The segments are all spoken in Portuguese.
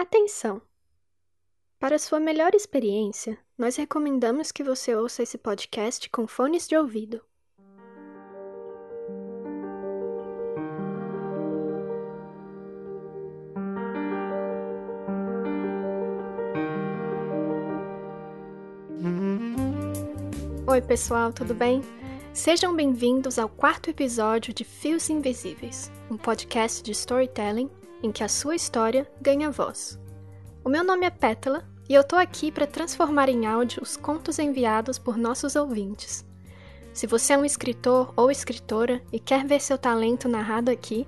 Atenção! Para sua melhor experiência, nós recomendamos que você ouça esse podcast com fones de ouvido. Oi, pessoal, tudo bem? Sejam bem-vindos ao quarto episódio de Fios Invisíveis, um podcast de storytelling em que a sua história ganha voz. O meu nome é Pétala e eu tô aqui para transformar em áudio os contos enviados por nossos ouvintes. Se você é um escritor ou escritora e quer ver seu talento narrado aqui,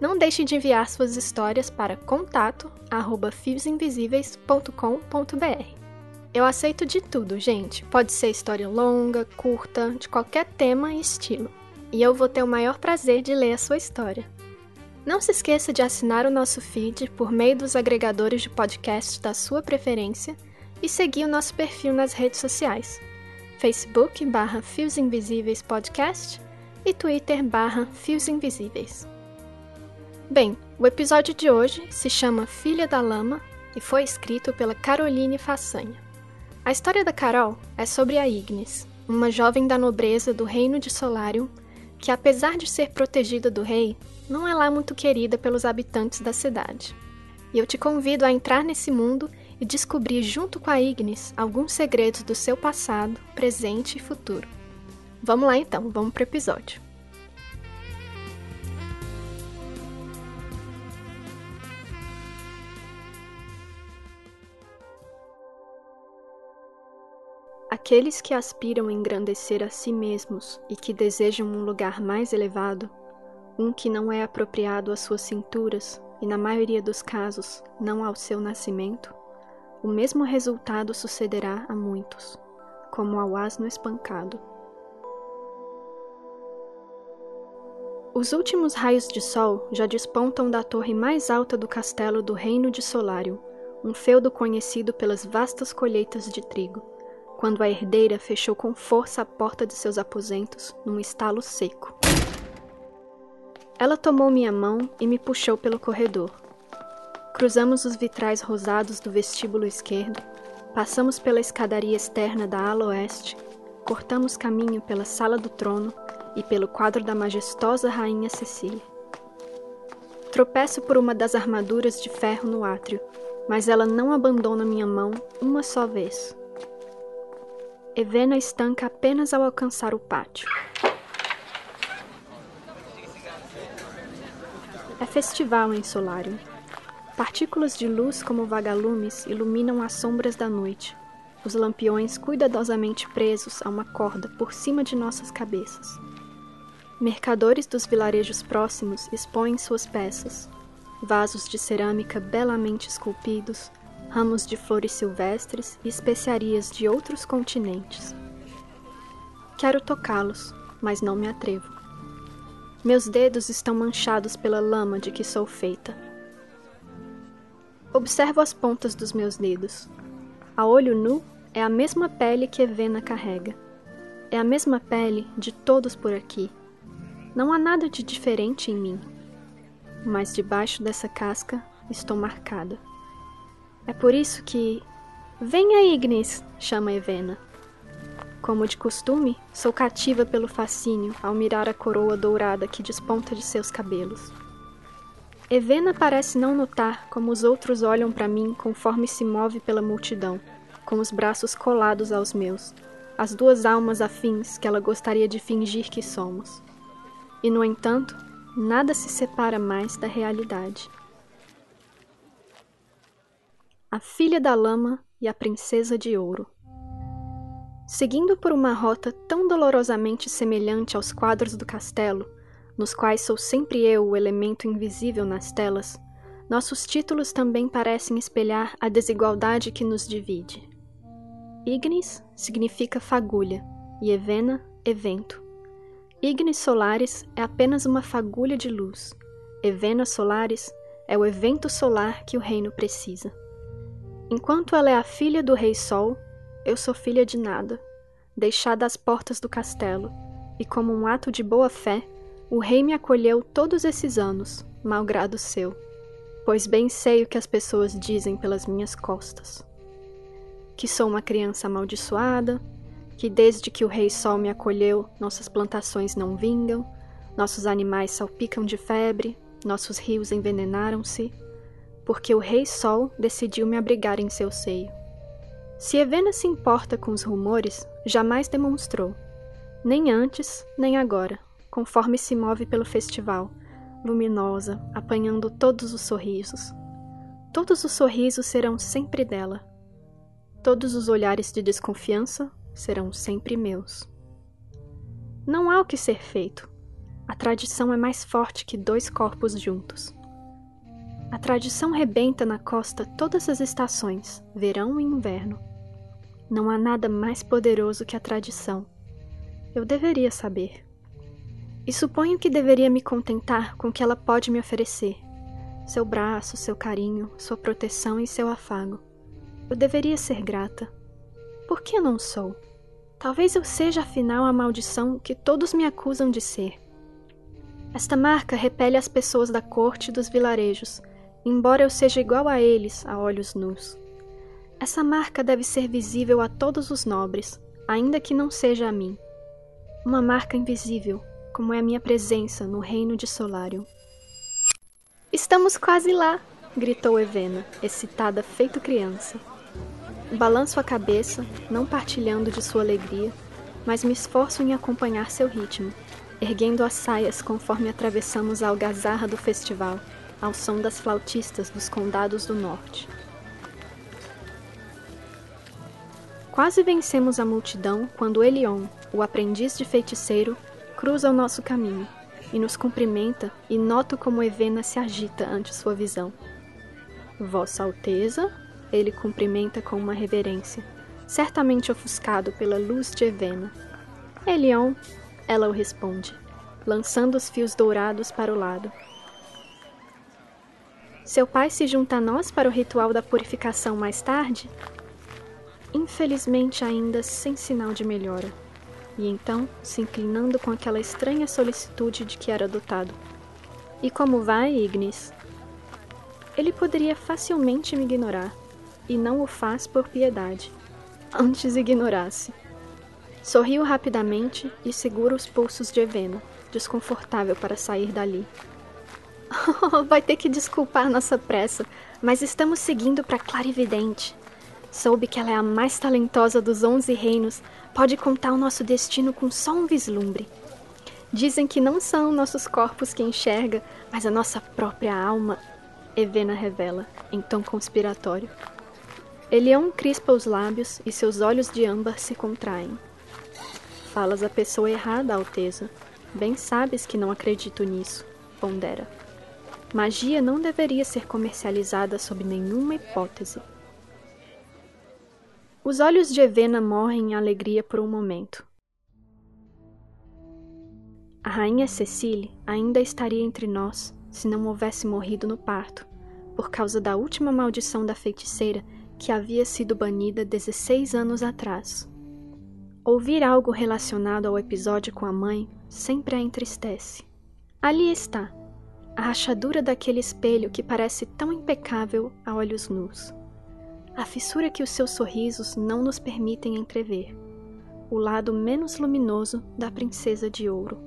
não deixe de enviar suas histórias para contato@fiosinvisíveis.com.br. Eu aceito de tudo, gente. Pode ser história longa, curta, de qualquer tema e estilo. E eu vou ter o maior prazer de ler a sua história. Não se esqueça de assinar o nosso feed por meio dos agregadores de podcast da sua preferência e seguir o nosso perfil nas redes sociais. Facebook barra Fios Invisíveis Podcast e Twitter barra Fios Invisíveis. Bem, o episódio de hoje se chama Filha da Lama e foi escrito pela Caroline Façanha. A história da Carol é sobre a Ignis, uma jovem da nobreza do reino de Solarium que, apesar de ser protegida do rei, não é lá muito querida pelos habitantes da cidade. E eu te convido a entrar nesse mundo e descobrir junto com a Ignis alguns segredos do seu passado, presente e futuro. Vamos lá então, vamos pro episódio. Aqueles que aspiram a engrandecer a si mesmos e que desejam um lugar mais elevado um que não é apropriado às suas cinturas e, na maioria dos casos, não ao seu nascimento, o mesmo resultado sucederá a muitos, como ao asno espancado. Os últimos raios de sol já despontam da torre mais alta do castelo do reino de Solário, um feudo conhecido pelas vastas colheitas de trigo, quando a herdeira fechou com força a porta de seus aposentos num estalo seco. Ela tomou minha mão e me puxou pelo corredor. Cruzamos os vitrais rosados do vestíbulo esquerdo, passamos pela escadaria externa da ala oeste, cortamos caminho pela sala do trono e pelo quadro da majestosa Rainha Cecília. Tropeço por uma das armaduras de ferro no átrio, mas ela não abandona minha mão uma só vez. Evena estanca apenas ao alcançar o pátio. É festival em Solarium. Partículas de luz como vagalumes iluminam as sombras da noite, os lampiões cuidadosamente presos a uma corda por cima de nossas cabeças. Mercadores dos vilarejos próximos expõem suas peças, vasos de cerâmica belamente esculpidos, ramos de flores silvestres e especiarias de outros continentes. Quero tocá-los, mas não me atrevo. Meus dedos estão manchados pela lama de que sou feita. Observo as pontas dos meus dedos. A olho nu é a mesma pele que Evena carrega. É a mesma pele de todos por aqui. Não há nada de diferente em mim. Mas debaixo dessa casca estou marcada. É por isso que. Venha, Ignis! chama Evena. Como de costume, sou cativa pelo fascínio ao mirar a coroa dourada que desponta de seus cabelos. Evena parece não notar como os outros olham para mim conforme se move pela multidão, com os braços colados aos meus, as duas almas afins que ela gostaria de fingir que somos. E, no entanto, nada se separa mais da realidade. A filha da lama e a princesa de ouro. Seguindo por uma rota tão dolorosamente semelhante aos quadros do castelo, nos quais sou sempre eu o elemento invisível nas telas, nossos títulos também parecem espelhar a desigualdade que nos divide. Ignis significa fagulha e Evena, evento. Ignis Solaris é apenas uma fagulha de luz. Evena Solaris é o evento solar que o reino precisa. Enquanto ela é a filha do Rei Sol, eu sou filha de nada, deixada às portas do castelo, e como um ato de boa fé, o rei me acolheu todos esses anos, malgrado seu. pois bem sei o que as pessoas dizem pelas minhas costas. Que sou uma criança amaldiçoada, que desde que o Rei Sol me acolheu, nossas plantações não vingam, nossos animais salpicam de febre, nossos rios envenenaram-se, porque o Rei Sol decidiu me abrigar em seu seio. Se Evena se importa com os rumores, jamais demonstrou, nem antes, nem agora, conforme se move pelo festival, luminosa, apanhando todos os sorrisos. Todos os sorrisos serão sempre dela. Todos os olhares de desconfiança serão sempre meus. Não há o que ser feito. A tradição é mais forte que dois corpos juntos. A tradição rebenta na costa todas as estações, verão e inverno. Não há nada mais poderoso que a tradição. Eu deveria saber. E suponho que deveria me contentar com o que ela pode me oferecer: seu braço, seu carinho, sua proteção e seu afago. Eu deveria ser grata. Por que não sou? Talvez eu seja afinal a maldição que todos me acusam de ser. Esta marca repele as pessoas da corte e dos vilarejos, embora eu seja igual a eles a olhos nus. Essa marca deve ser visível a todos os nobres, ainda que não seja a mim. Uma marca invisível, como é a minha presença no reino de Solarium. Estamos quase lá! gritou Evena, excitada feito criança. Balanço a cabeça, não partilhando de sua alegria, mas me esforço em acompanhar seu ritmo, erguendo as saias conforme atravessamos a algazarra do festival, ao som das flautistas dos condados do norte. Quase vencemos a multidão quando Elion, o aprendiz de feiticeiro, cruza o nosso caminho e nos cumprimenta e noto como Evena se agita ante sua visão. Vossa Alteza, ele cumprimenta com uma reverência, certamente ofuscado pela luz de Evena. Elion, ela o responde, lançando os fios dourados para o lado. Seu pai se junta a nós para o ritual da purificação mais tarde? Infelizmente, ainda sem sinal de melhora. E então, se inclinando com aquela estranha solicitude de que era dotado. E como vai, Ignis? Ele poderia facilmente me ignorar, e não o faz por piedade. Antes ignorasse. Sorriu rapidamente e segura os pulsos de Evena, desconfortável para sair dali. vai ter que desculpar nossa pressa, mas estamos seguindo para Clarividente. Soube que ela é a mais talentosa dos onze reinos, pode contar o nosso destino com só um vislumbre. Dizem que não são nossos corpos que enxerga, mas a nossa própria alma, Evena revela, em tom conspiratório. Elion crispa os lábios e seus olhos de âmbar se contraem. Falas a pessoa errada, Alteza. Bem sabes que não acredito nisso, pondera. Magia não deveria ser comercializada sob nenhuma hipótese. Os olhos de Evena morrem em alegria por um momento. A rainha Cecile ainda estaria entre nós se não houvesse morrido no parto, por causa da última maldição da feiticeira que havia sido banida 16 anos atrás. Ouvir algo relacionado ao episódio com a mãe sempre a entristece. Ali está, a rachadura daquele espelho que parece tão impecável a olhos nus. A fissura que os seus sorrisos não nos permitem entrever. O lado menos luminoso da princesa de ouro.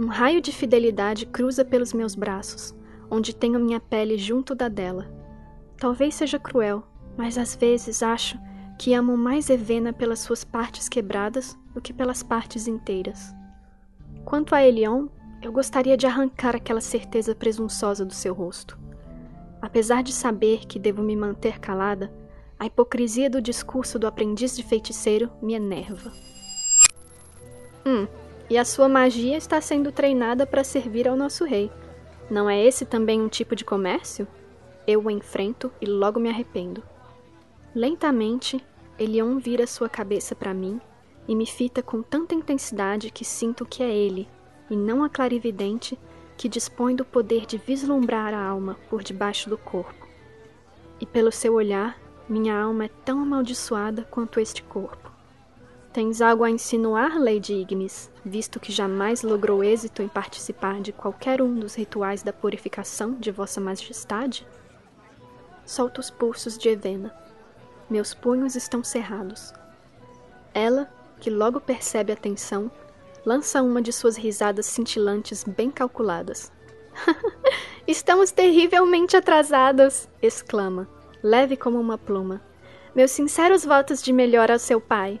Um raio de fidelidade cruza pelos meus braços, onde tenho minha pele junto da dela. Talvez seja cruel, mas às vezes acho que amo mais Evena pelas suas partes quebradas do que pelas partes inteiras. Quanto a Elion, eu gostaria de arrancar aquela certeza presunçosa do seu rosto. Apesar de saber que devo me manter calada, a hipocrisia do discurso do aprendiz de feiticeiro me enerva. Hum, e a sua magia está sendo treinada para servir ao nosso rei. Não é esse também um tipo de comércio? Eu o enfrento e logo me arrependo. Lentamente, Elion vira sua cabeça para mim e me fita com tanta intensidade que sinto que é ele, e não a clarividente, que dispõe do poder de vislumbrar a alma por debaixo do corpo. E pelo seu olhar, minha alma é tão amaldiçoada quanto este corpo. Tens algo a insinuar, Lady Ignis, visto que jamais logrou êxito em participar de qualquer um dos rituais da purificação de Vossa Majestade? Solto os pulsos de Evena. Meus punhos estão cerrados. Ela, que logo percebe a tensão, lança uma de suas risadas cintilantes bem calculadas. Estamos terrivelmente atrasadas! exclama, leve como uma pluma. Meus sinceros votos de melhor ao seu pai.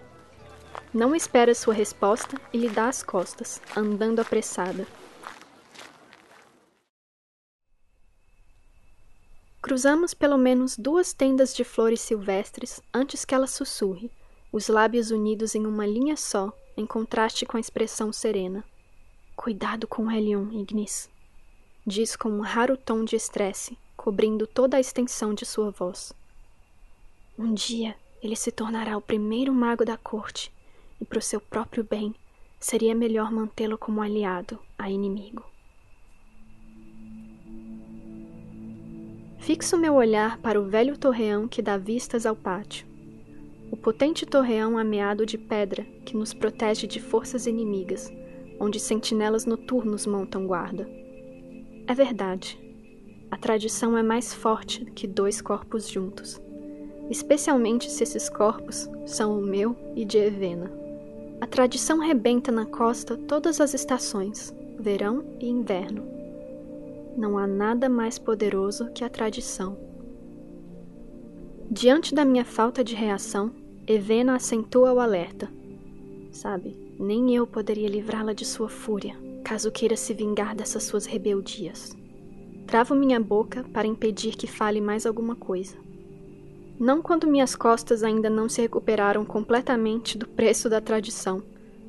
Não espera sua resposta e lhe dá as costas, andando apressada. Cruzamos pelo menos duas tendas de flores silvestres antes que ela sussurre, os lábios unidos em uma linha só, em contraste com a expressão serena. Cuidado com Helion, Ignis, diz com um raro tom de estresse, cobrindo toda a extensão de sua voz. Um dia ele se tornará o primeiro mago da corte, e para o seu próprio bem, seria melhor mantê-lo como aliado a inimigo. Fixo meu olhar para o velho torreão que dá vistas ao pátio. O potente torreão ameado de pedra que nos protege de forças inimigas, onde sentinelas noturnos montam guarda. É verdade. A tradição é mais forte que dois corpos juntos, especialmente se esses corpos são o meu e de Evena. A tradição rebenta na costa todas as estações, verão e inverno não há nada mais poderoso que a tradição. Diante da minha falta de reação, Evena acentua o alerta. Sabe, nem eu poderia livrá-la de sua fúria, caso queira se vingar dessas suas rebeldias. Travo minha boca para impedir que fale mais alguma coisa. Não quando minhas costas ainda não se recuperaram completamente do preço da tradição,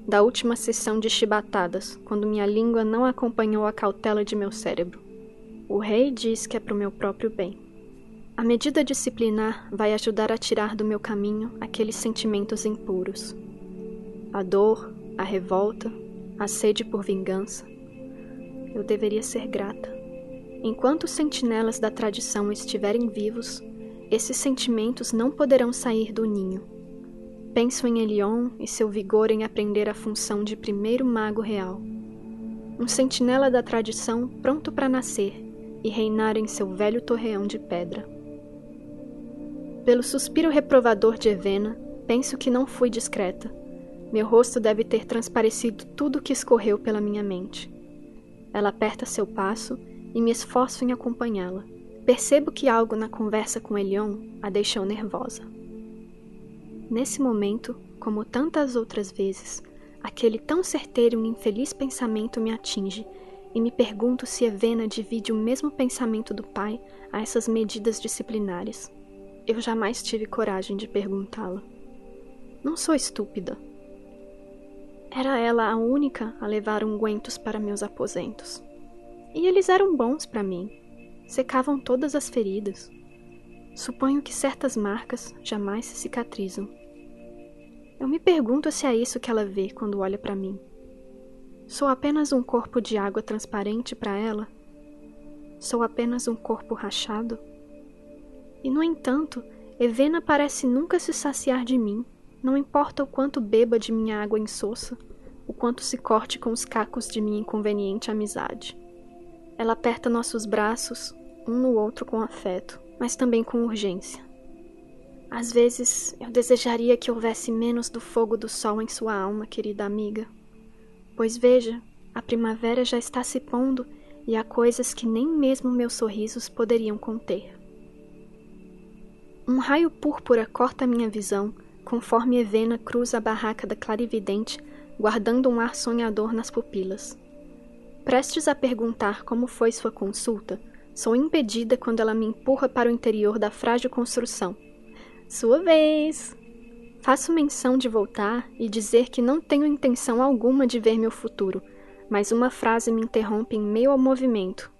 da última sessão de chibatadas, quando minha língua não acompanhou a cautela de meu cérebro. O rei diz que é para o meu próprio bem. A medida disciplinar vai ajudar a tirar do meu caminho aqueles sentimentos impuros. A dor, a revolta, a sede por vingança. Eu deveria ser grata. Enquanto os sentinelas da tradição estiverem vivos, esses sentimentos não poderão sair do ninho. Penso em Elion e seu vigor em aprender a função de primeiro mago real. Um sentinela da tradição pronto para nascer e reinar em seu velho torreão de pedra. Pelo suspiro reprovador de Evena, penso que não fui discreta. Meu rosto deve ter transparecido tudo o que escorreu pela minha mente. Ela aperta seu passo e me esforço em acompanhá-la. Percebo que algo na conversa com Elion a deixou nervosa. Nesse momento, como tantas outras vezes, aquele tão certeiro e infeliz pensamento me atinge e me pergunto se Evena divide o mesmo pensamento do pai a essas medidas disciplinares. Eu jamais tive coragem de perguntá-la. Não sou estúpida. Era ela a única a levar ungüentos para meus aposentos. E eles eram bons para mim. Secavam todas as feridas. Suponho que certas marcas jamais se cicatrizam. Eu me pergunto se é isso que ela vê quando olha para mim. Sou apenas um corpo de água transparente para ela? Sou apenas um corpo rachado? E, no entanto, Evena parece nunca se saciar de mim, não importa o quanto beba de minha água insossa, o quanto se corte com os cacos de minha inconveniente amizade. Ela aperta nossos braços, um no outro com afeto, mas também com urgência. Às vezes eu desejaria que houvesse menos do fogo do sol em sua alma, querida amiga. Pois veja, a primavera já está se pondo e há coisas que nem mesmo meus sorrisos poderiam conter. Um raio púrpura corta minha visão, conforme Evena cruza a barraca da clarividente, guardando um ar sonhador nas pupilas. Prestes a perguntar como foi sua consulta, sou impedida quando ela me empurra para o interior da frágil construção. Sua vez! Faço menção de voltar e dizer que não tenho intenção alguma de ver meu futuro, mas uma frase me interrompe em meio ao movimento.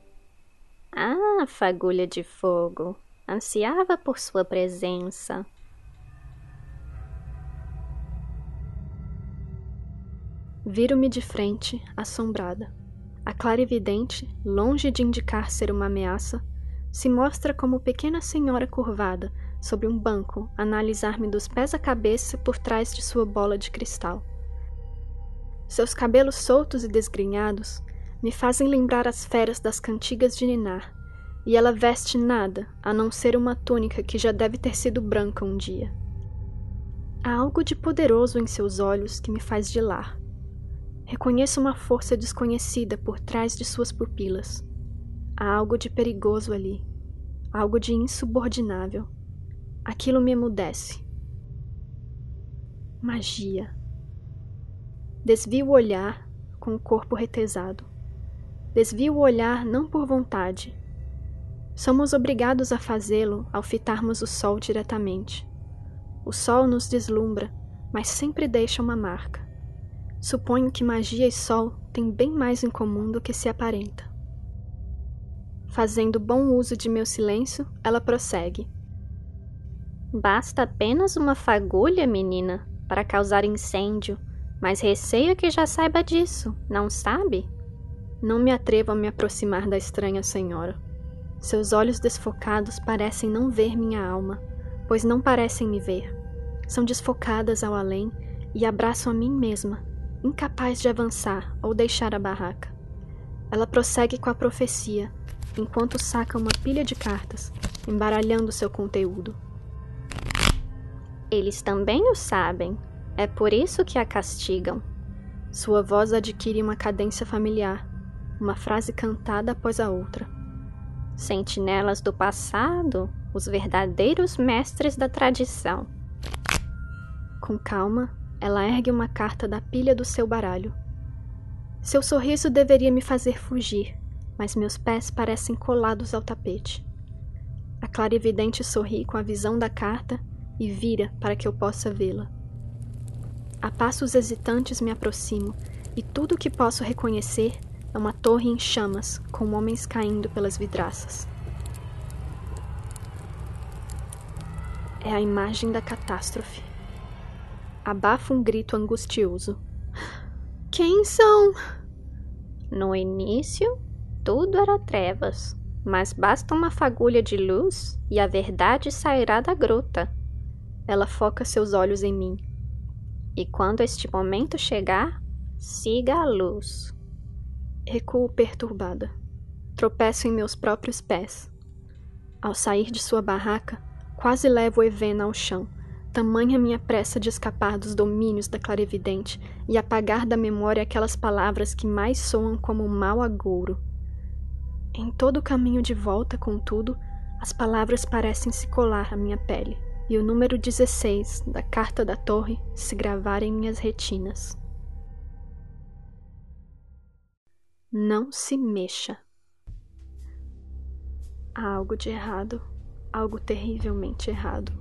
Ah, fagulha de fogo! Ansiava por sua presença. Viro-me de frente, assombrada. A clarividente, longe de indicar ser uma ameaça, se mostra como pequena senhora curvada, sobre um banco, analisar-me dos pés à cabeça por trás de sua bola de cristal. Seus cabelos soltos e desgrenhados me fazem lembrar as feras das cantigas de Ninar, e ela veste nada a não ser uma túnica que já deve ter sido branca um dia. Há algo de poderoso em seus olhos que me faz gelar. Reconheço uma força desconhecida por trás de suas pupilas. Há algo de perigoso ali, algo de insubordinável. Aquilo me emudece. Magia. Desvio o olhar com o corpo retesado. Desvio o olhar não por vontade. Somos obrigados a fazê-lo ao fitarmos o sol diretamente. O sol nos deslumbra, mas sempre deixa uma marca. Suponho que magia e sol têm bem mais em comum do que se aparenta. Fazendo bom uso de meu silêncio, ela prossegue. Basta apenas uma fagulha, menina, para causar incêndio, mas receio que já saiba disso, não sabe? Não me atrevo a me aproximar da estranha senhora. Seus olhos desfocados parecem não ver minha alma, pois não parecem me ver. São desfocadas ao além e abraçam a mim mesma, incapaz de avançar ou deixar a barraca. Ela prossegue com a profecia, enquanto saca uma pilha de cartas, embaralhando seu conteúdo. Eles também o sabem. É por isso que a castigam. Sua voz adquire uma cadência familiar, uma frase cantada após a outra. Sentinelas do passado, os verdadeiros mestres da tradição. Com calma, ela ergue uma carta da pilha do seu baralho. Seu sorriso deveria me fazer fugir, mas meus pés parecem colados ao tapete. A clarividente sorri com a visão da carta e vira para que eu possa vê-la. A passos hesitantes me aproximo e tudo o que posso reconhecer é uma torre em chamas com homens caindo pelas vidraças. É a imagem da catástrofe. Abafo um grito angustioso. Quem são? No início, tudo era trevas, mas basta uma fagulha de luz e a verdade sairá da gruta. Ela foca seus olhos em mim. E quando este momento chegar, siga a luz. Recuo perturbada. Tropeço em meus próprios pés. Ao sair de sua barraca, quase levo Evena ao chão, tamanha minha pressa de escapar dos domínios da clarevidente e apagar da memória aquelas palavras que mais soam como um mau agouro. Em todo o caminho de volta, contudo, as palavras parecem se colar à minha pele, e o número 16 da carta da torre se gravar em minhas retinas. Não se mexa. Há algo de errado, algo terrivelmente errado.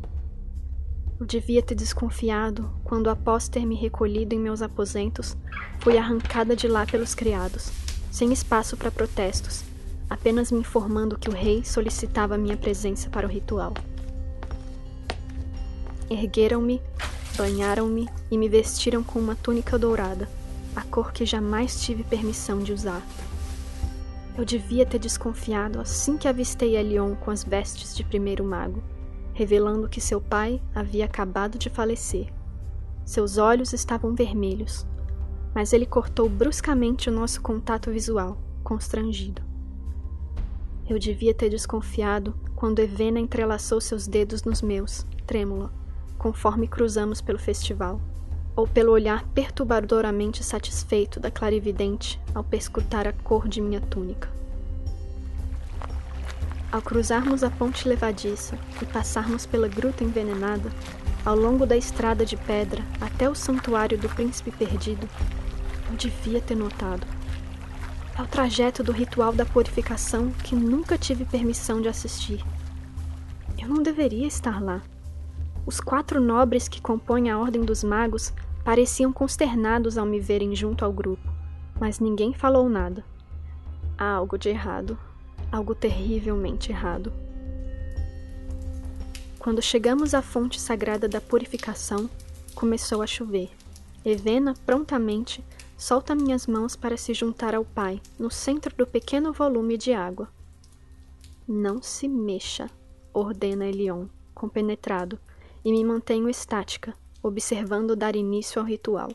Eu devia ter desconfiado quando, após ter me recolhido em meus aposentos, fui arrancada de lá pelos criados, sem espaço para protestos apenas me informando que o rei solicitava minha presença para o ritual. Ergueram-me, banharam-me e me vestiram com uma túnica dourada, a cor que jamais tive permissão de usar. Eu devia ter desconfiado assim que avistei Elion com as vestes de primeiro mago, revelando que seu pai havia acabado de falecer. Seus olhos estavam vermelhos, mas ele cortou bruscamente o nosso contato visual, constrangido. Eu devia ter desconfiado quando Evena entrelaçou seus dedos nos meus, trêmula, conforme cruzamos pelo festival, ou pelo olhar perturbadoramente satisfeito da clarividente ao perscrutar a cor de minha túnica. Ao cruzarmos a ponte levadiça e passarmos pela gruta envenenada, ao longo da estrada de pedra até o santuário do príncipe perdido, eu devia ter notado é o trajeto do ritual da purificação que nunca tive permissão de assistir. Eu não deveria estar lá. Os quatro nobres que compõem a Ordem dos Magos pareciam consternados ao me verem junto ao grupo, mas ninguém falou nada. Há algo de errado, algo terrivelmente errado. Quando chegamos à fonte sagrada da purificação, começou a chover. Evena prontamente solta minhas mãos para se juntar ao pai, no centro do pequeno volume de água. Não se mexa, ordena Elion, compenetrado, e me mantenho estática, observando dar início ao ritual.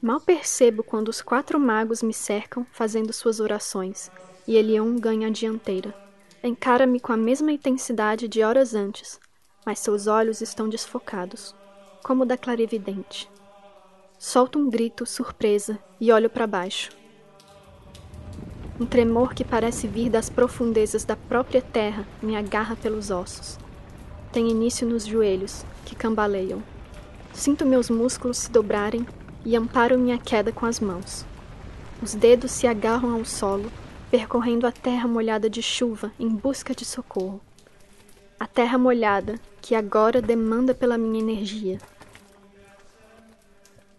Mal percebo quando os quatro magos me cercam fazendo suas orações, e Elion ganha a dianteira. Encara-me com a mesma intensidade de horas antes, mas seus olhos estão desfocados, como da clarividente. Solto um grito, surpresa, e olho para baixo. Um tremor que parece vir das profundezas da própria terra me agarra pelos ossos. Tem início nos joelhos, que cambaleiam. Sinto meus músculos se dobrarem e amparo minha queda com as mãos. Os dedos se agarram ao solo, percorrendo a terra molhada de chuva em busca de socorro. A terra molhada que agora demanda pela minha energia.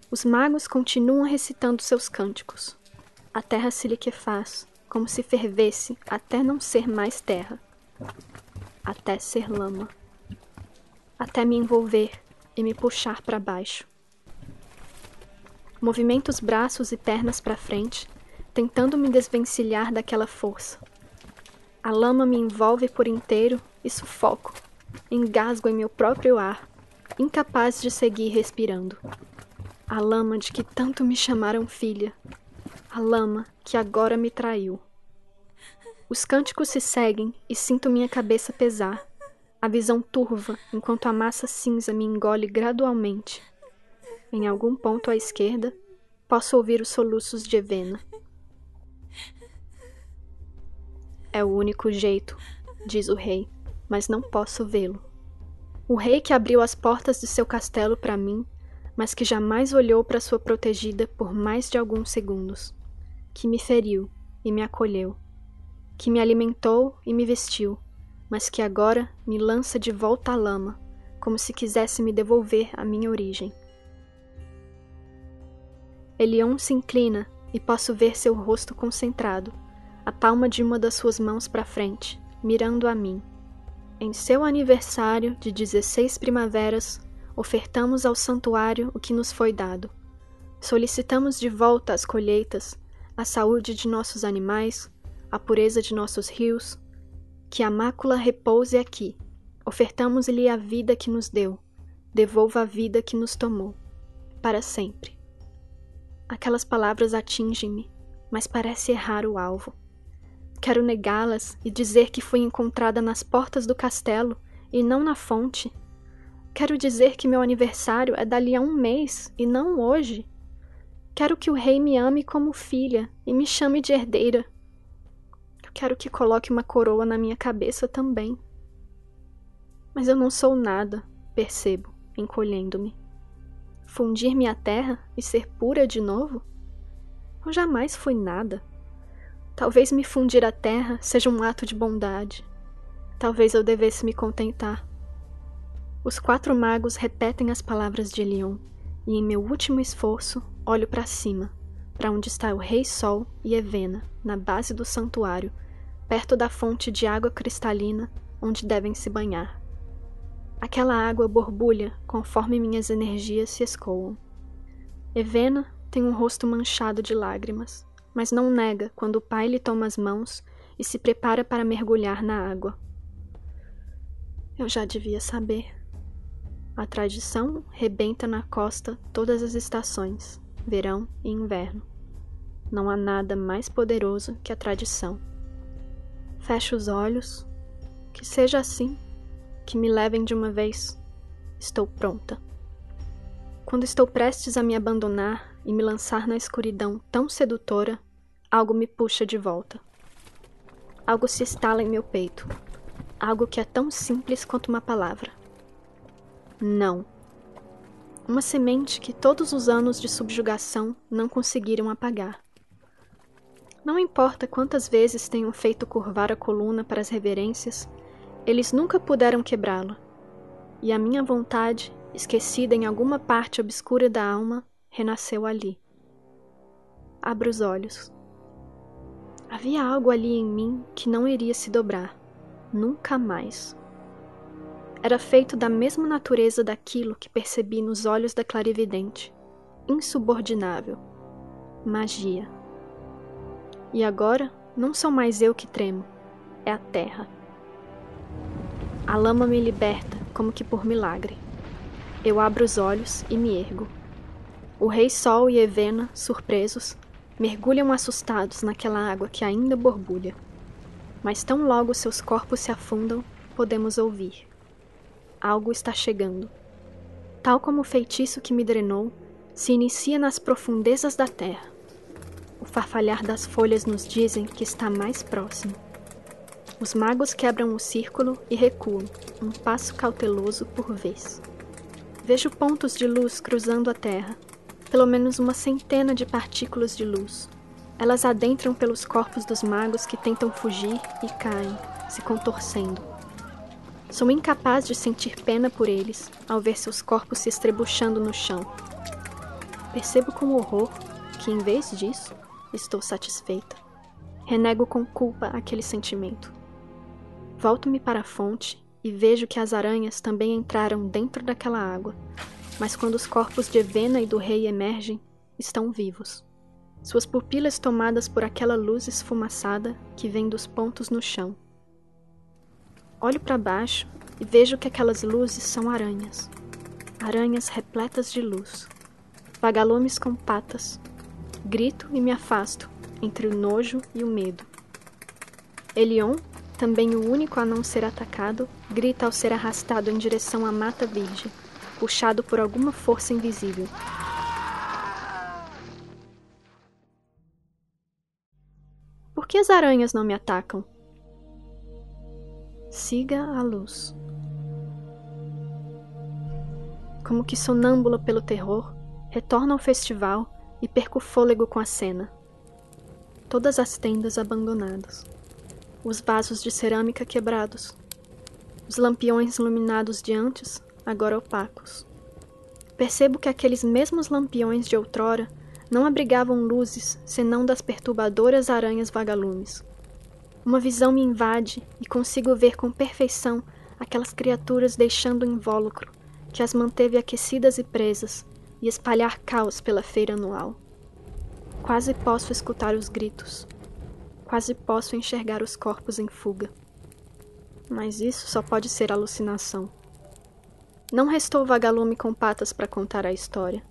Os magos continuam recitando seus cânticos. A terra se liquefaz, como se fervesse até não ser mais terra, até ser lama, até me envolver e me puxar para baixo. Movimento os braços e pernas para frente, tentando me desvencilhar daquela força. A lama me envolve por inteiro e sufoco, engasgo em meu próprio ar, incapaz de seguir respirando. A lama de que tanto me chamaram filha, a lama que agora me traiu. Os cânticos se seguem e sinto minha cabeça pesar, a visão turva enquanto a massa cinza me engole gradualmente. Em algum ponto à esquerda, posso ouvir os soluços de Evena. É o único jeito, diz o rei, mas não posso vê-lo. O rei que abriu as portas de seu castelo para mim, mas que jamais olhou para sua protegida por mais de alguns segundos que me feriu e me acolheu, que me alimentou e me vestiu, mas que agora me lança de volta à lama, como se quisesse me devolver à minha origem. Elion se inclina e posso ver seu rosto concentrado, a palma de uma das suas mãos para frente, mirando a mim. Em seu aniversário de 16 primaveras, ofertamos ao santuário o que nos foi dado. Solicitamos de volta as colheitas a saúde de nossos animais, a pureza de nossos rios, que a mácula repouse aqui. Ofertamos-lhe a vida que nos deu, devolva a vida que nos tomou, para sempre. Aquelas palavras atingem-me, mas parece errar o alvo. Quero negá-las e dizer que fui encontrada nas portas do castelo e não na fonte. Quero dizer que meu aniversário é dali a um mês e não hoje. Quero que o rei me ame como filha e me chame de herdeira. Quero que coloque uma coroa na minha cabeça também. Mas eu não sou nada, percebo, encolhendo-me. Fundir-me à terra e ser pura de novo? Eu jamais fui nada. Talvez me fundir à terra seja um ato de bondade. Talvez eu devesse me contentar. Os quatro magos repetem as palavras de Elion, e em meu último esforço olho para cima, para onde está o Rei Sol e Evena, na base do santuário, perto da fonte de água cristalina onde devem se banhar. Aquela água borbulha conforme minhas energias se escoam. Evena tem um rosto manchado de lágrimas, mas não nega quando o pai lhe toma as mãos e se prepara para mergulhar na água. Eu já devia saber. A tradição rebenta na costa todas as estações, verão e inverno. Não há nada mais poderoso que a tradição. Fecho os olhos, que seja assim, que me levem de uma vez. Estou pronta. Quando estou prestes a me abandonar e me lançar na escuridão tão sedutora, algo me puxa de volta. Algo se estala em meu peito. Algo que é tão simples quanto uma palavra não. Uma semente que todos os anos de subjugação não conseguiram apagar. Não importa quantas vezes tenham feito curvar a coluna para as reverências, eles nunca puderam quebrá-la. E a minha vontade, esquecida em alguma parte obscura da alma, renasceu ali. Abro os olhos. Havia algo ali em mim que não iria se dobrar, nunca mais era feito da mesma natureza daquilo que percebi nos olhos da clarividente, insubordinável. Magia. E agora não sou mais eu que tremo, é a terra. A lama me liberta, como que por milagre. Eu abro os olhos e me ergo. O Rei Sol e Evena, surpresos, mergulham assustados naquela água que ainda borbulha. Mas tão logo seus corpos se afundam, podemos ouvir. Algo está chegando. Tal como o feitiço que me drenou, se inicia nas profundezas da terra. O farfalhar das folhas nos dizem que está mais próximo. Os magos quebram o círculo e recuam, um passo cauteloso por vez. Vejo pontos de luz cruzando a terra, pelo menos uma centena de partículas de luz. Elas adentram pelos corpos dos magos que tentam fugir e caem, se contorcendo. Sou incapaz de sentir pena por eles ao ver seus corpos se estrebuchando no chão. Percebo com horror que, em vez disso, estou satisfeita. Renego com culpa aquele sentimento. Volto-me para a fonte e vejo que as aranhas também entraram dentro daquela água, mas quando os corpos de Evena e do rei emergem, estão vivos. Suas pupilas tomadas por aquela luz esfumaçada que vem dos pontos no chão. Olho para baixo e vejo que aquelas luzes são aranhas. Aranhas repletas de luz. Vagalumes com patas. Grito e me afasto, entre o nojo e o medo. Elion, também o único a não ser atacado, grita ao ser arrastado em direção à mata virgem, puxado por alguma força invisível. Por que as aranhas não me atacam? Siga a luz. Como que sonâmbula pelo terror, retorno ao festival e perco o fôlego com a cena. Todas as tendas abandonadas os vasos de cerâmica quebrados, os lampiões iluminados de antes, agora opacos. Percebo que aqueles mesmos lampiões de outrora não abrigavam luzes senão das perturbadoras aranhas vagalumes. Uma visão me invade e consigo ver com perfeição aquelas criaturas deixando o invólucro que as manteve aquecidas e presas e espalhar caos pela feira anual. Quase posso escutar os gritos, Quase posso enxergar os corpos em fuga. Mas isso só pode ser alucinação. Não restou vagalume com patas para contar a história.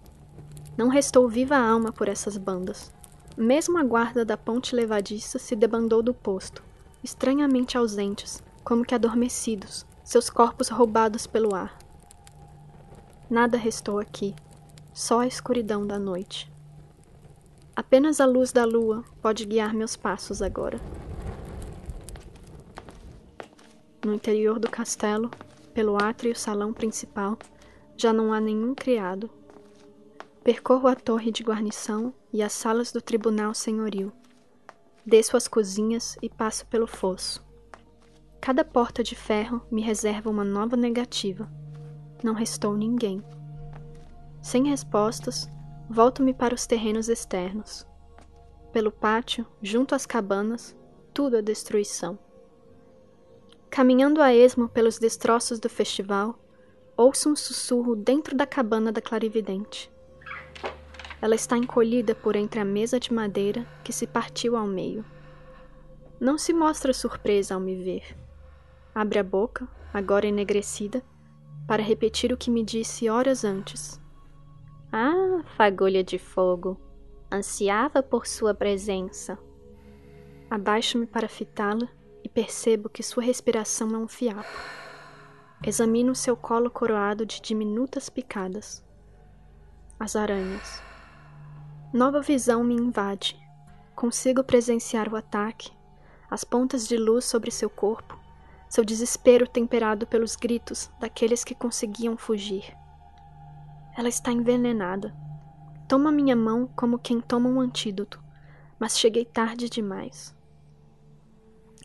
Não restou viva alma por essas bandas. Mesmo a guarda da ponte levadiça se debandou do posto, estranhamente ausentes, como que adormecidos, seus corpos roubados pelo ar. Nada restou aqui, só a escuridão da noite. Apenas a luz da lua pode guiar meus passos agora. No interior do castelo, pelo átrio e salão principal, já não há nenhum criado. Percorro a torre de guarnição e as salas do tribunal senhoril. Desço as cozinhas e passo pelo fosso. Cada porta de ferro me reserva uma nova negativa. Não restou ninguém. Sem respostas, Volto-me para os terrenos externos. Pelo pátio, junto às cabanas, tudo é destruição. Caminhando a esmo pelos destroços do festival, ouço um sussurro dentro da cabana da clarividente. Ela está encolhida por entre a mesa de madeira que se partiu ao meio. Não se mostra surpresa ao me ver. Abre a boca, agora enegrecida, para repetir o que me disse horas antes ah, fagulha de fogo, ansiava por sua presença. Abaixo-me para fitá-la e percebo que sua respiração é um fiapo. Examino seu colo coroado de diminutas picadas. As aranhas. Nova visão me invade. Consigo presenciar o ataque, as pontas de luz sobre seu corpo, seu desespero temperado pelos gritos daqueles que conseguiam fugir. Ela está envenenada. Toma minha mão como quem toma um antídoto, mas cheguei tarde demais.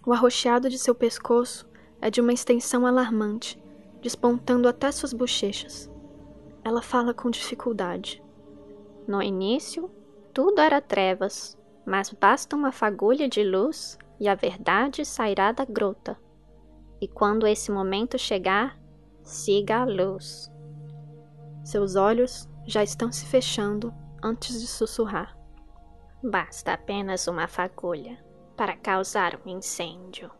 O arroxeado de seu pescoço é de uma extensão alarmante, despontando até suas bochechas. Ela fala com dificuldade. No início, tudo era trevas, mas basta uma fagulha de luz e a verdade sairá da grota. E quando esse momento chegar, siga a luz. Seus olhos já estão se fechando antes de sussurrar. Basta apenas uma fagulha para causar um incêndio.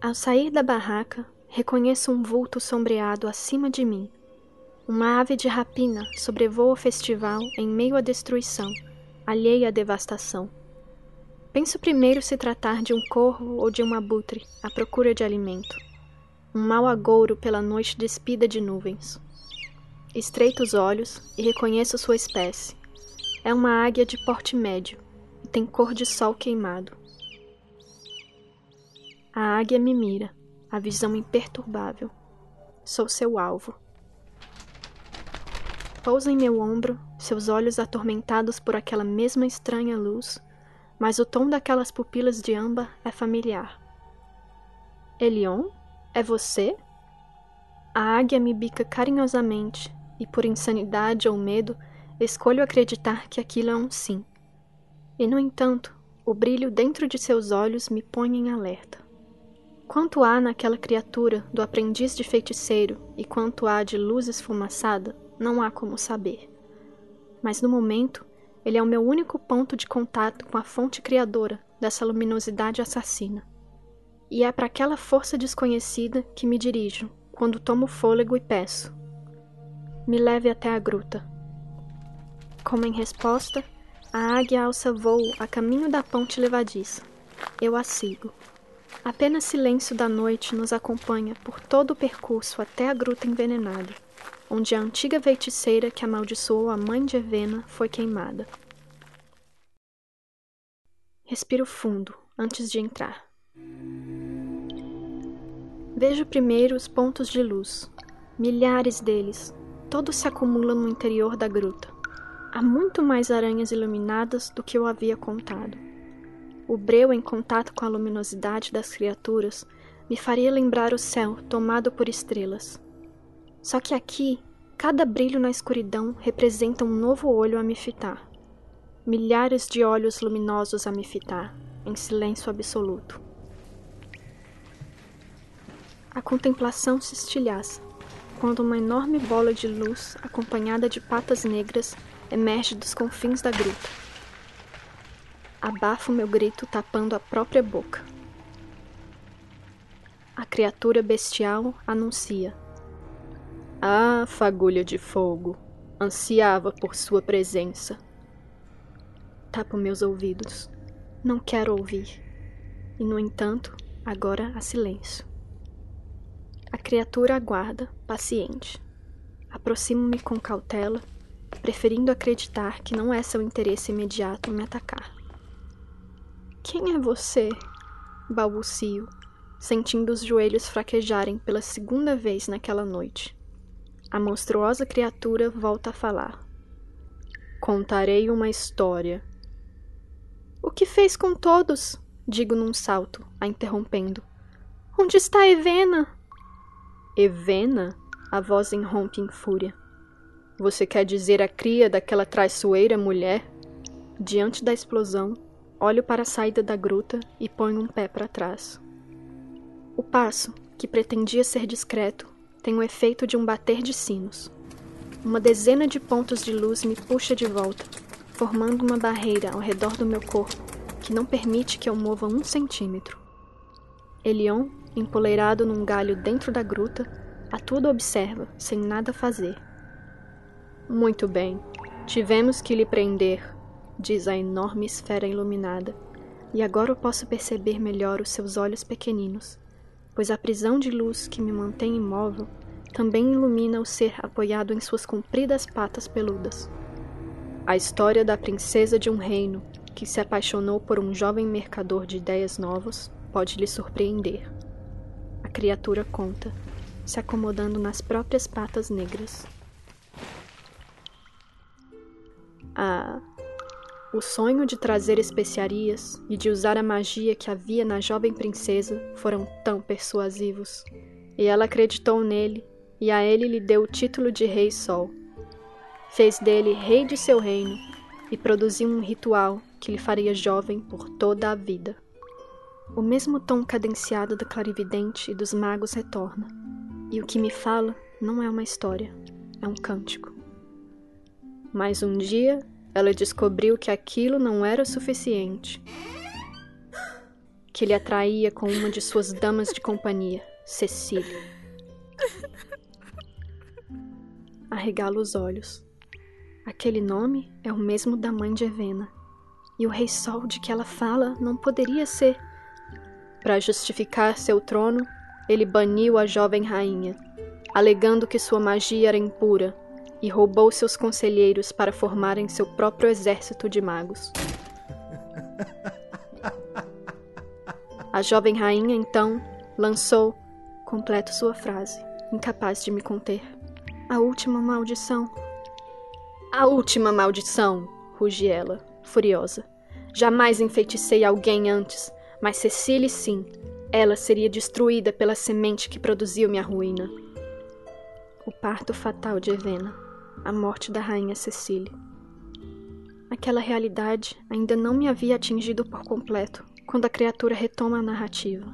Ao sair da barraca, reconheço um vulto sombreado acima de mim. Uma ave de rapina sobrevoa o festival em meio à destruição, alheia à devastação. Penso primeiro se tratar de um corvo ou de um abutre à procura de alimento. Um mau agouro pela noite despida de nuvens. Estreito os olhos e reconheço sua espécie. É uma águia de porte médio e tem cor de sol queimado. A águia me mira, a visão imperturbável. Sou seu alvo. Pousa em meu ombro, seus olhos atormentados por aquela mesma estranha luz, mas o tom daquelas pupilas de âmbar é familiar. Elion? É você? A águia me bica carinhosamente e, por insanidade ou medo, escolho acreditar que aquilo é um sim. E, no entanto, o brilho dentro de seus olhos me põe em alerta. Quanto há naquela criatura do aprendiz de feiticeiro e quanto há de luz esfumaçada, não há como saber. Mas no momento, ele é o meu único ponto de contato com a fonte criadora dessa luminosidade assassina. E é para aquela força desconhecida que me dirijo quando tomo fôlego e peço: me leve até a gruta. Como em resposta, a águia alça voo a caminho da ponte levadiça. Eu a sigo. Apenas silêncio da noite nos acompanha por todo o percurso até a gruta envenenada, onde a antiga feiticeira que amaldiçoou a mãe de Evena foi queimada. Respiro fundo antes de entrar. Vejo primeiro os pontos de luz, milhares deles, todos se acumulam no interior da gruta. Há muito mais aranhas iluminadas do que eu havia contado. O breu em contato com a luminosidade das criaturas me faria lembrar o céu tomado por estrelas. Só que aqui, cada brilho na escuridão representa um novo olho a me fitar. Milhares de olhos luminosos a me fitar, em silêncio absoluto. A contemplação se estilhaça, quando uma enorme bola de luz, acompanhada de patas negras, emerge dos confins da gruta. Abafo meu grito tapando a própria boca. A criatura bestial anuncia. Ah, fagulha de fogo, ansiava por sua presença. Tapo meus ouvidos. Não quero ouvir. E, no entanto, agora há silêncio. A criatura aguarda, paciente. Aproximo-me com cautela, preferindo acreditar que não é seu interesse imediato me atacar. Quem é você? balbucio, sentindo os joelhos fraquejarem pela segunda vez naquela noite. A monstruosa criatura volta a falar. Contarei uma história. O que fez com todos? Digo num salto, a interrompendo. Onde está Evena? Evena? A voz irrompe em fúria. Você quer dizer a cria daquela traiçoeira mulher? Diante da explosão, Olho para a saída da gruta e ponho um pé para trás. O passo, que pretendia ser discreto, tem o efeito de um bater de sinos. Uma dezena de pontos de luz me puxa de volta, formando uma barreira ao redor do meu corpo que não permite que eu mova um centímetro. Elion, empoleirado num galho dentro da gruta, a tudo observa, sem nada fazer. Muito bem, tivemos que lhe prender, diz a enorme esfera iluminada, e agora eu posso perceber melhor os seus olhos pequeninos, pois a prisão de luz que me mantém imóvel também ilumina o ser apoiado em suas compridas patas peludas. A história da princesa de um reino que se apaixonou por um jovem mercador de ideias novas pode lhe surpreender. A criatura conta, se acomodando nas próprias patas negras. Ah, o sonho de trazer especiarias e de usar a magia que havia na jovem princesa foram tão persuasivos. E ela acreditou nele, e a ele lhe deu o título de Rei Sol. Fez dele rei de seu reino e produziu um ritual que lhe faria jovem por toda a vida. O mesmo tom cadenciado da clarividente e dos magos retorna, e o que me fala não é uma história, é um cântico. Mas um dia ela descobriu que aquilo não era o suficiente. que ele atraía com uma de suas damas de companhia, Cecília. Arregala os olhos. Aquele nome é o mesmo da mãe de Evena. E o Rei Sol de que ela fala não poderia ser. Para justificar seu trono, ele baniu a jovem rainha, alegando que sua magia era impura, e roubou seus conselheiros para formarem seu próprio exército de magos. A jovem rainha então lançou, completo sua frase, incapaz de me conter. A última maldição. A última maldição, rugi ela, furiosa. Jamais enfeiticei alguém antes, mas Cecília sim. Ela seria destruída pela semente que produziu minha ruína. O parto fatal de Evena, a morte da rainha Cecília. Aquela realidade ainda não me havia atingido por completo quando a criatura retoma a narrativa.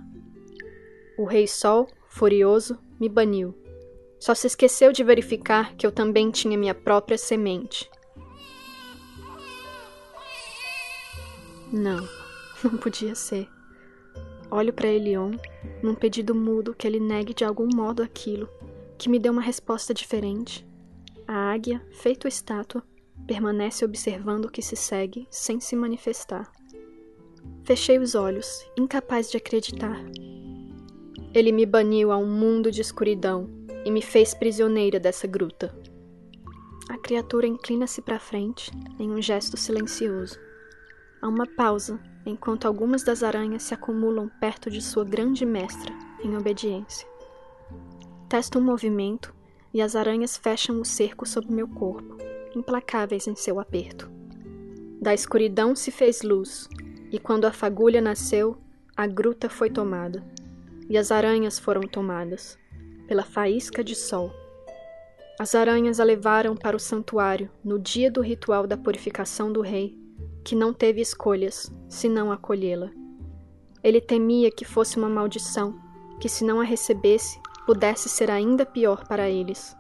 O Rei Sol, furioso, me baniu. Só se esqueceu de verificar que eu também tinha minha própria semente. Não, não podia ser. Olho para Elion, num pedido mudo que ele negue de algum modo aquilo, que me deu uma resposta diferente. A águia, feito estátua, permanece observando o que se segue sem se manifestar. Fechei os olhos, incapaz de acreditar. Ele me baniu a um mundo de escuridão e me fez prisioneira dessa gruta. A criatura inclina-se para frente em um gesto silencioso. Há uma pausa enquanto algumas das aranhas se acumulam perto de sua grande mestra em obediência. Testo um movimento e as aranhas fecham o cerco sobre meu corpo, implacáveis em seu aperto. Da escuridão se fez luz e quando a fagulha nasceu, a gruta foi tomada, e as aranhas foram tomadas, pela faísca de sol. As aranhas a levaram para o santuário no dia do ritual da purificação do rei, que não teve escolhas senão acolhê-la. Ele temia que fosse uma maldição, que se não a recebesse, pudesse ser ainda pior para eles.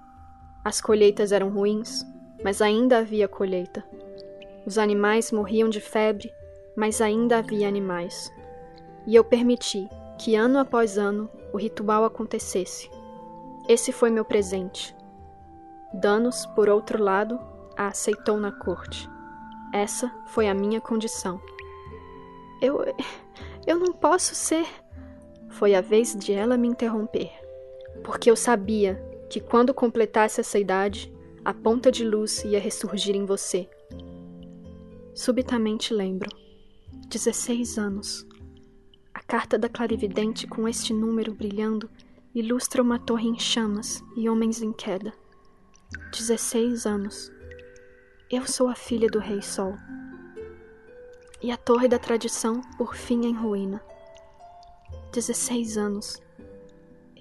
As colheitas eram ruins, mas ainda havia colheita. Os animais morriam de febre mas ainda havia animais. E eu permiti que ano após ano o ritual acontecesse. Esse foi meu presente. Danos, por outro lado, a aceitou na corte. Essa foi a minha condição. Eu. Eu não posso ser. Foi a vez de ela me interromper. Porque eu sabia que quando completasse essa idade, a ponta de luz ia ressurgir em você. Subitamente lembro 16 anos. A carta da clarividente com este número brilhando ilustra uma torre em chamas e homens em queda. 16 anos. Eu sou a filha do Rei Sol. E a torre da tradição, por fim, em ruína. 16 anos.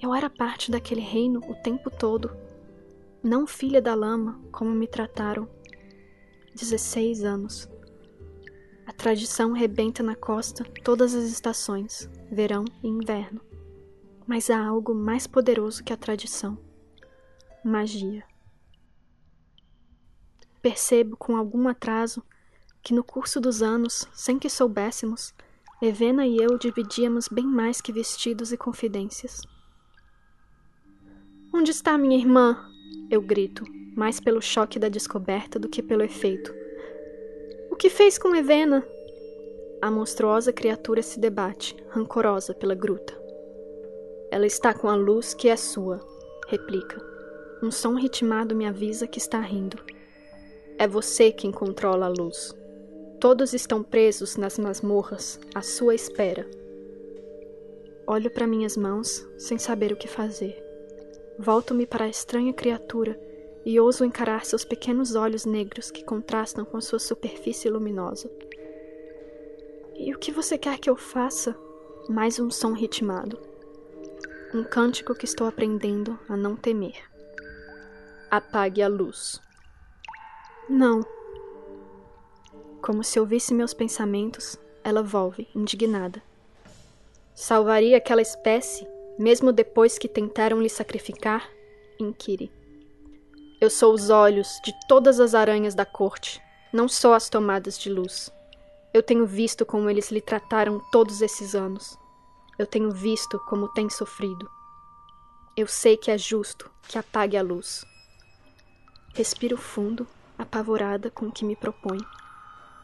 Eu era parte daquele reino o tempo todo. Não filha da lama, como me trataram. 16 anos. A tradição rebenta na costa todas as estações, verão e inverno. Mas há algo mais poderoso que a tradição: magia. Percebo com algum atraso que no curso dos anos, sem que soubéssemos, Evena e eu dividíamos bem mais que vestidos e confidências. Onde está minha irmã? Eu grito, mais pelo choque da descoberta do que pelo efeito o que fez com Evena? A monstruosa criatura se debate, rancorosa pela gruta. Ela está com a luz que é sua, replica. Um som ritmado me avisa que está rindo. É você quem controla a luz. Todos estão presos nas masmorras, à sua espera. Olho para minhas mãos, sem saber o que fazer. Volto-me para a estranha criatura e ouso encarar seus pequenos olhos negros que contrastam com sua superfície luminosa. E o que você quer que eu faça? Mais um som ritmado. Um cântico que estou aprendendo a não temer. Apague a luz. Não. Como se ouvisse meus pensamentos, ela volve, indignada. Salvaria aquela espécie, mesmo depois que tentaram lhe sacrificar? Inquire. Eu sou os olhos de todas as aranhas da corte, não só as tomadas de luz. Eu tenho visto como eles lhe trataram todos esses anos. Eu tenho visto como tem sofrido. Eu sei que é justo que apague a luz. Respiro fundo, apavorada com o que me propõe.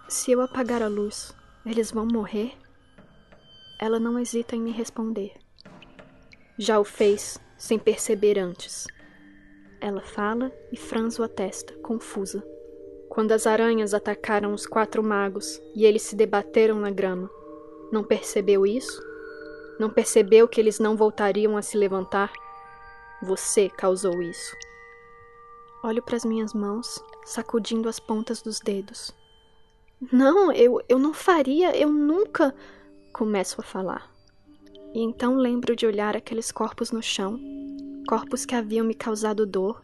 Se eu apagar a luz, eles vão morrer? Ela não hesita em me responder. Já o fez, sem perceber antes. Ela fala e franzo a testa, confusa. Quando as aranhas atacaram os quatro magos e eles se debateram na grama, não percebeu isso? Não percebeu que eles não voltariam a se levantar? Você causou isso. Olho para as minhas mãos, sacudindo as pontas dos dedos. Não, eu, eu não faria, eu nunca. Começo a falar. E então lembro de olhar aqueles corpos no chão, corpos que haviam me causado dor,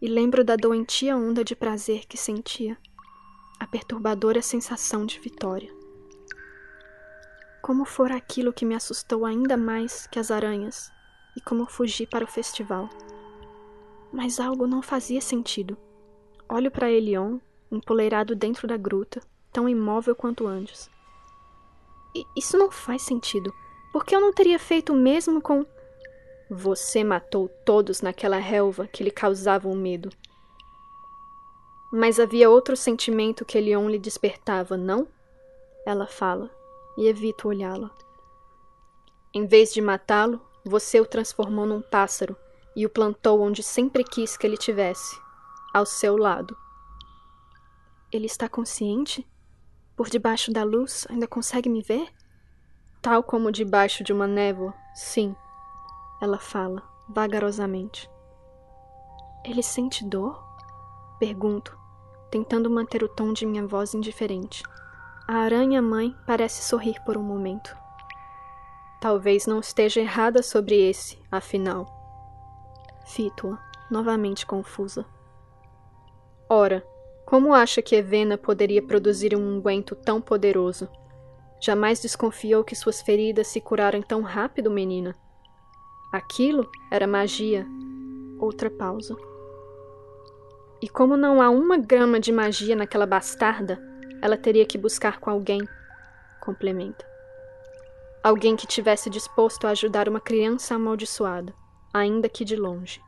e lembro da doentia onda de prazer que sentia, a perturbadora sensação de vitória. Como fora aquilo que me assustou ainda mais que as aranhas, e como fugi para o festival. Mas algo não fazia sentido. Olho para Elion, empoleirado dentro da gruta, tão imóvel quanto antes. Isso não faz sentido. Por que eu não teria feito o mesmo com. Você matou todos naquela relva que lhe causavam medo. Mas havia outro sentimento que Elion lhe despertava, não? Ela fala, e evito olhá-la. Em vez de matá-lo, você o transformou num pássaro e o plantou onde sempre quis que ele tivesse, ao seu lado. Ele está consciente? Por debaixo da luz ainda consegue me ver? Tal como debaixo de uma névoa, sim, ela fala, vagarosamente. Ele sente dor? Pergunto, tentando manter o tom de minha voz indiferente. A aranha-mãe parece sorrir por um momento. Talvez não esteja errada sobre esse, afinal. Fito-a, novamente confusa. Ora, como acha que Evena poderia produzir um unguento tão poderoso? Jamais desconfiou que suas feridas se curaram tão rápido, menina. Aquilo era magia. Outra pausa. E como não há uma grama de magia naquela bastarda, ela teria que buscar com alguém. Complementa. Alguém que tivesse disposto a ajudar uma criança amaldiçoada, ainda que de longe.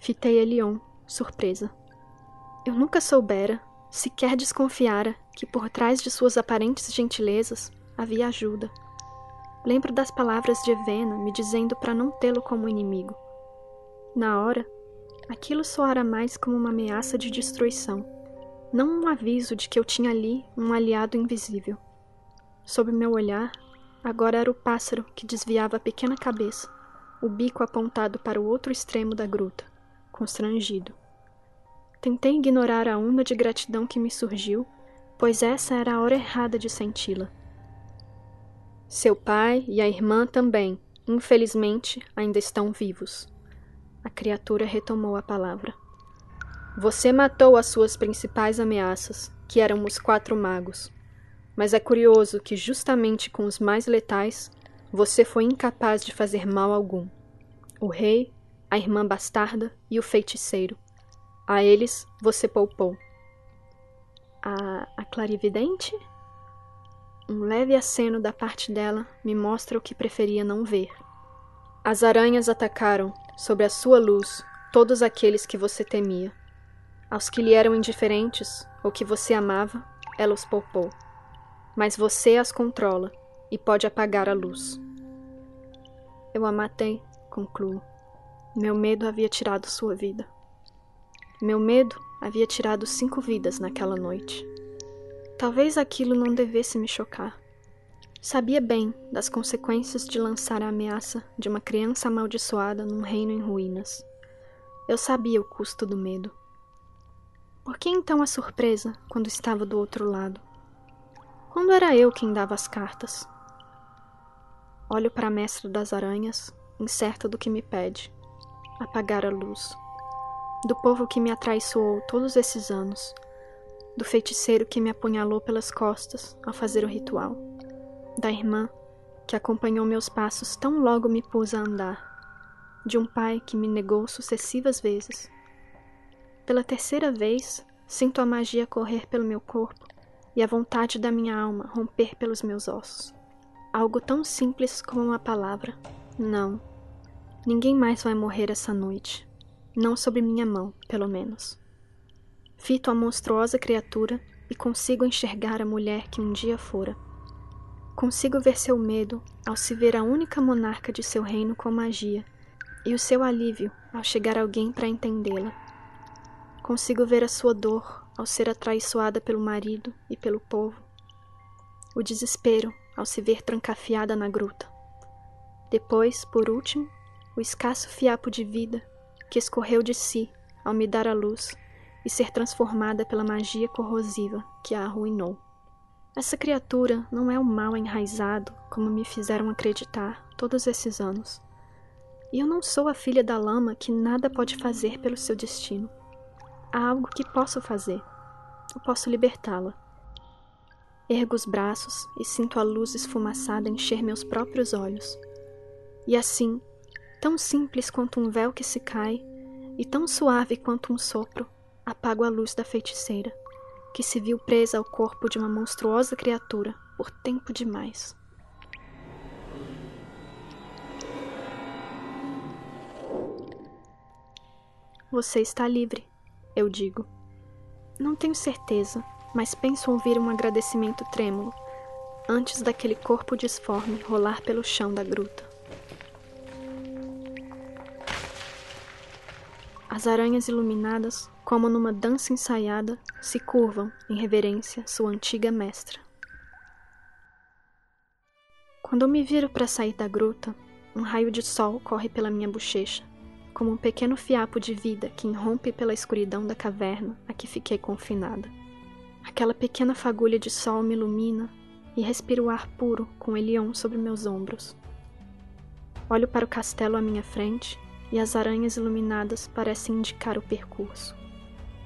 Fitei Elion, surpresa. Eu nunca soubera, sequer desconfiara, que por trás de suas aparentes gentilezas havia ajuda. Lembro das palavras de Evena me dizendo para não tê-lo como inimigo. Na hora, aquilo soara mais como uma ameaça de destruição, não um aviso de que eu tinha ali um aliado invisível. Sob meu olhar, Agora era o pássaro que desviava a pequena cabeça, o bico apontado para o outro extremo da gruta, constrangido. Tentei ignorar a onda de gratidão que me surgiu, pois essa era a hora errada de senti-la. Seu pai e a irmã também, infelizmente, ainda estão vivos. A criatura retomou a palavra. Você matou as suas principais ameaças, que eram os quatro magos mas é curioso que, justamente com os mais letais, você foi incapaz de fazer mal algum. O rei, a irmã bastarda e o feiticeiro. A eles você poupou. A, a clarividente? Um leve aceno da parte dela me mostra o que preferia não ver. As aranhas atacaram, sob a sua luz, todos aqueles que você temia. Aos que lhe eram indiferentes ou que você amava, ela os poupou mas você as controla e pode apagar a luz. Eu a matei, concluo. Meu medo havia tirado sua vida. Meu medo havia tirado cinco vidas naquela noite. Talvez aquilo não devesse me chocar. Sabia bem das consequências de lançar a ameaça de uma criança amaldiçoada num reino em ruínas. Eu sabia o custo do medo. Por que então a surpresa quando estava do outro lado? Quando era eu quem dava as cartas? Olho para a mestra das aranhas, incerta do que me pede. Apagar a luz. Do povo que me atraiçoou todos esses anos. Do feiticeiro que me apunhalou pelas costas ao fazer o ritual. Da irmã que acompanhou meus passos tão logo me pus a andar. De um pai que me negou sucessivas vezes. Pela terceira vez, sinto a magia correr pelo meu corpo e a vontade da minha alma romper pelos meus ossos. Algo tão simples como uma palavra. Não. Ninguém mais vai morrer essa noite. Não sobre minha mão, pelo menos. Fito a monstruosa criatura e consigo enxergar a mulher que um dia fora. Consigo ver seu medo ao se ver a única monarca de seu reino com magia, e o seu alívio ao chegar alguém para entendê-la. Consigo ver a sua dor ao ser atraiçoada pelo marido e pelo povo. O desespero ao se ver trancafiada na gruta. Depois, por último, o escasso fiapo de vida que escorreu de si ao me dar a luz e ser transformada pela magia corrosiva que a arruinou. Essa criatura não é o mal enraizado, como me fizeram acreditar todos esses anos. E eu não sou a filha da lama que nada pode fazer pelo seu destino. Há algo que posso fazer. Eu posso libertá-la. Ergo os braços e sinto a luz esfumaçada encher meus próprios olhos. E assim, tão simples quanto um véu que se cai, e tão suave quanto um sopro, apago a luz da feiticeira, que se viu presa ao corpo de uma monstruosa criatura por tempo demais. Você está livre, eu digo. Não tenho certeza, mas penso ouvir um agradecimento trêmulo antes daquele corpo disforme rolar pelo chão da gruta. As aranhas iluminadas, como numa dança ensaiada, se curvam em reverência sua antiga mestra. Quando eu me viro para sair da gruta, um raio de sol corre pela minha bochecha como um pequeno fiapo de vida que irrompe pela escuridão da caverna a que fiquei confinada. Aquela pequena fagulha de sol me ilumina e respiro o ar puro com Elion sobre meus ombros. Olho para o castelo à minha frente e as aranhas iluminadas parecem indicar o percurso.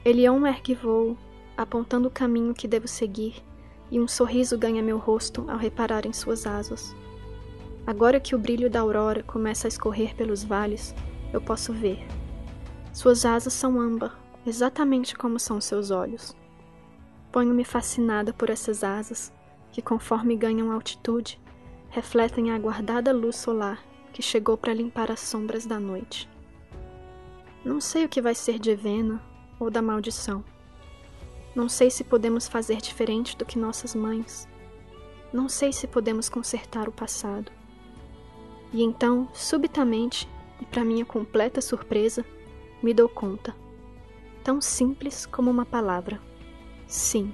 Elion ergue voo, apontando o caminho que devo seguir, e um sorriso ganha meu rosto ao reparar em suas asas. Agora que o brilho da aurora começa a escorrer pelos vales, eu posso ver. Suas asas são âmbar, exatamente como são seus olhos. Ponho-me fascinada por essas asas, que conforme ganham altitude, refletem a aguardada luz solar que chegou para limpar as sombras da noite. Não sei o que vai ser de Evena ou da maldição. Não sei se podemos fazer diferente do que nossas mães. Não sei se podemos consertar o passado. E então, subitamente, e, para minha completa surpresa, me dou conta. Tão simples como uma palavra. Sim.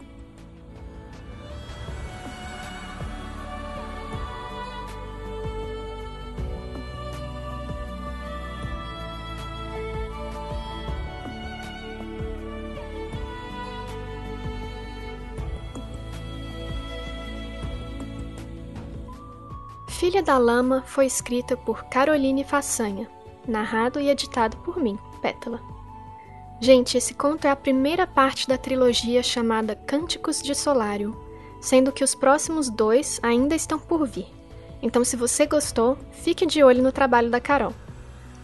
Filha da Lama foi escrita por Caroline Façanha, narrado e editado por mim, Pétala. Gente, esse conto é a primeira parte da trilogia chamada Cânticos de Solário, sendo que os próximos dois ainda estão por vir. Então, se você gostou, fique de olho no trabalho da Carol.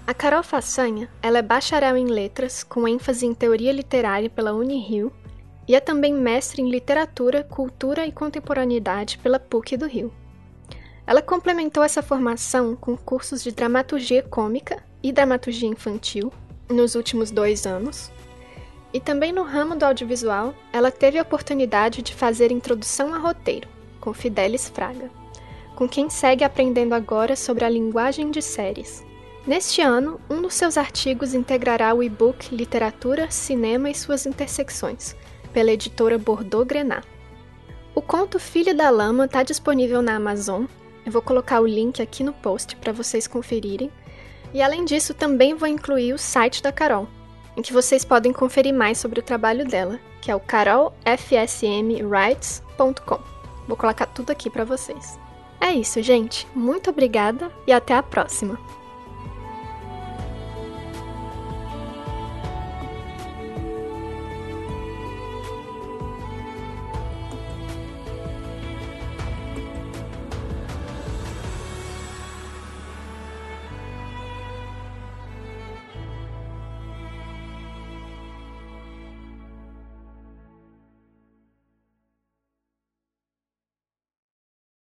A Carol Façanha, ela é bacharel em letras, com ênfase em teoria literária pela Unirio, e é também mestre em literatura, cultura e contemporaneidade pela PUC do Rio. Ela complementou essa formação com cursos de dramaturgia cômica e dramaturgia infantil nos últimos dois anos. E também no ramo do audiovisual, ela teve a oportunidade de fazer introdução a roteiro, com Fidelis Fraga, com quem segue aprendendo agora sobre a linguagem de séries. Neste ano, um dos seus artigos integrará o e-book Literatura, Cinema e suas Intersecções, pela editora Bordeaux Grenat. O conto Filha da Lama está disponível na Amazon. Eu vou colocar o link aqui no post para vocês conferirem e além disso, também vou incluir o site da Carol, em que vocês podem conferir mais sobre o trabalho dela, que é o carolfsmrights.com. Vou colocar tudo aqui para vocês. É isso, gente. Muito obrigada e até a próxima.